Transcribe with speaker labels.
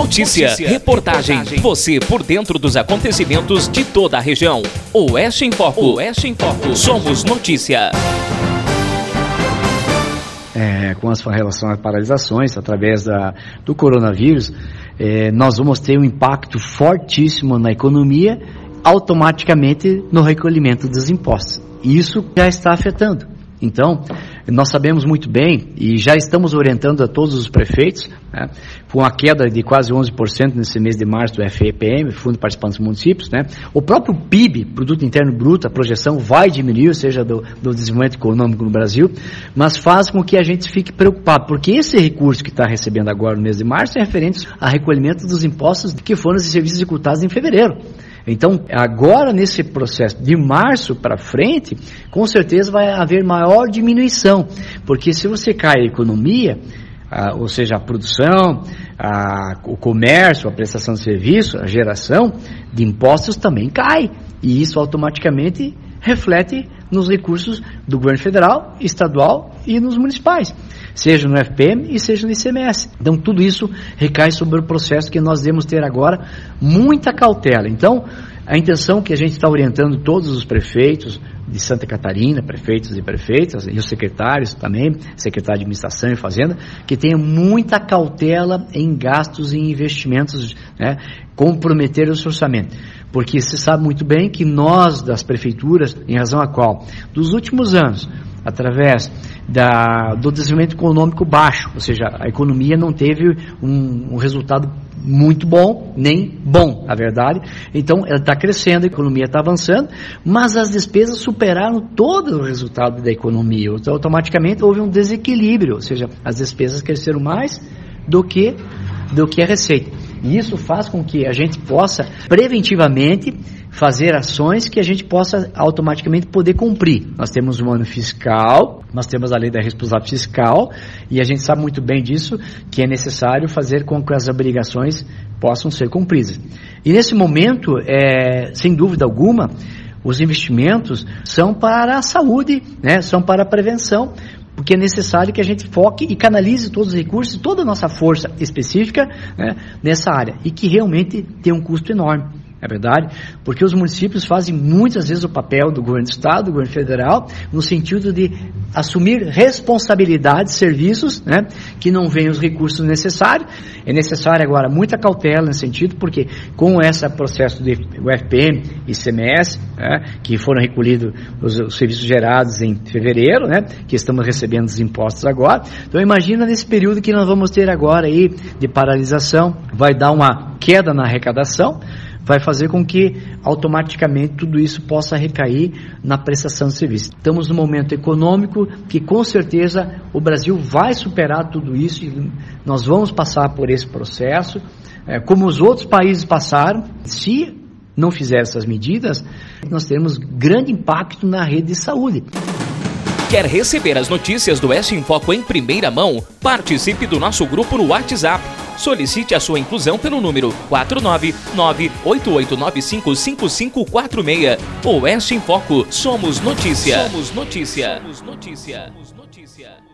Speaker 1: Notícia, reportagem, você por dentro dos acontecimentos de toda a região. Oeste em Foco, Oeste em Foco, somos notícia.
Speaker 2: É, com as relação às paralisações através da, do coronavírus, é, nós vamos ter um impacto fortíssimo na economia, automaticamente no recolhimento dos impostos. Isso já está afetando. Então, nós sabemos muito bem e já estamos orientando a todos os prefeitos, né, com a queda de quase 11% nesse mês de março do FEPM, Fundo de Participantes dos Municípios, né, o próprio PIB, Produto Interno Bruto, a projeção vai diminuir, ou seja, do, do desenvolvimento econômico no Brasil, mas faz com que a gente fique preocupado, porque esse recurso que está recebendo agora no mês de março é referente a recolhimento dos impostos que foram os serviços executados em fevereiro. Então, agora nesse processo de março para frente, com certeza vai haver maior diminuição, porque se você cai a economia, ah, ou seja, a produção, o comércio, a prestação de serviço, a geração de impostos também cai, e isso automaticamente reflete nos recursos do governo federal, estadual e nos municipais, seja no FPM e seja no ICMS. Então tudo isso recai sobre o processo que nós devemos ter agora muita cautela. Então, a intenção que a gente está orientando todos os prefeitos de Santa Catarina, prefeitos e prefeitas, e os secretários também, secretário de Administração e Fazenda, que tenham muita cautela em gastos e investimentos, né, comprometer o seu orçamento. Porque se sabe muito bem que nós, das prefeituras, em razão a qual, dos últimos anos, através da, do desenvolvimento econômico baixo, ou seja, a economia não teve um, um resultado muito bom, nem bom, na verdade. Então, ela está crescendo, a economia está avançando, mas as despesas superaram todo o resultado da economia. Então, automaticamente houve um desequilíbrio, ou seja, as despesas cresceram mais do que, do que a receita. E isso faz com que a gente possa preventivamente fazer ações que a gente possa automaticamente poder cumprir. Nós temos um ano fiscal, nós temos a lei da responsabilidade fiscal e a gente sabe muito bem disso que é necessário fazer com que as obrigações possam ser cumpridas. E nesse momento, é, sem dúvida alguma, os investimentos são para a saúde, né, são para a prevenção, porque é necessário que a gente foque e canalize todos os recursos, toda a nossa força específica né, nessa área e que realmente tem um custo enorme. É verdade? Porque os municípios fazem muitas vezes o papel do governo do Estado, do governo federal, no sentido de assumir responsabilidades, serviços, né, que não vêm os recursos necessários. É necessário agora muita cautela nesse sentido, porque com esse processo de UFPM e CMS, né, que foram recolhidos os, os, serviços gerados em fevereiro, né, que estamos recebendo os impostos agora. Então imagina nesse período que nós vamos ter agora aí de paralisação, vai dar uma queda na arrecadação vai fazer com que automaticamente tudo isso possa recair na prestação de serviço. Estamos num momento econômico que com certeza o Brasil vai superar tudo isso e nós vamos passar por esse processo, é, como os outros países passaram. Se não fizer essas medidas, nós teremos grande impacto na rede de saúde.
Speaker 1: Quer receber as notícias do Oeste em Foco em primeira mão? Participe do nosso grupo no WhatsApp Solicite a sua inclusão pelo número 49988955546. Oeste em Foco. Somos notícia. Somos notícia. Somos notícia. Somos notícia.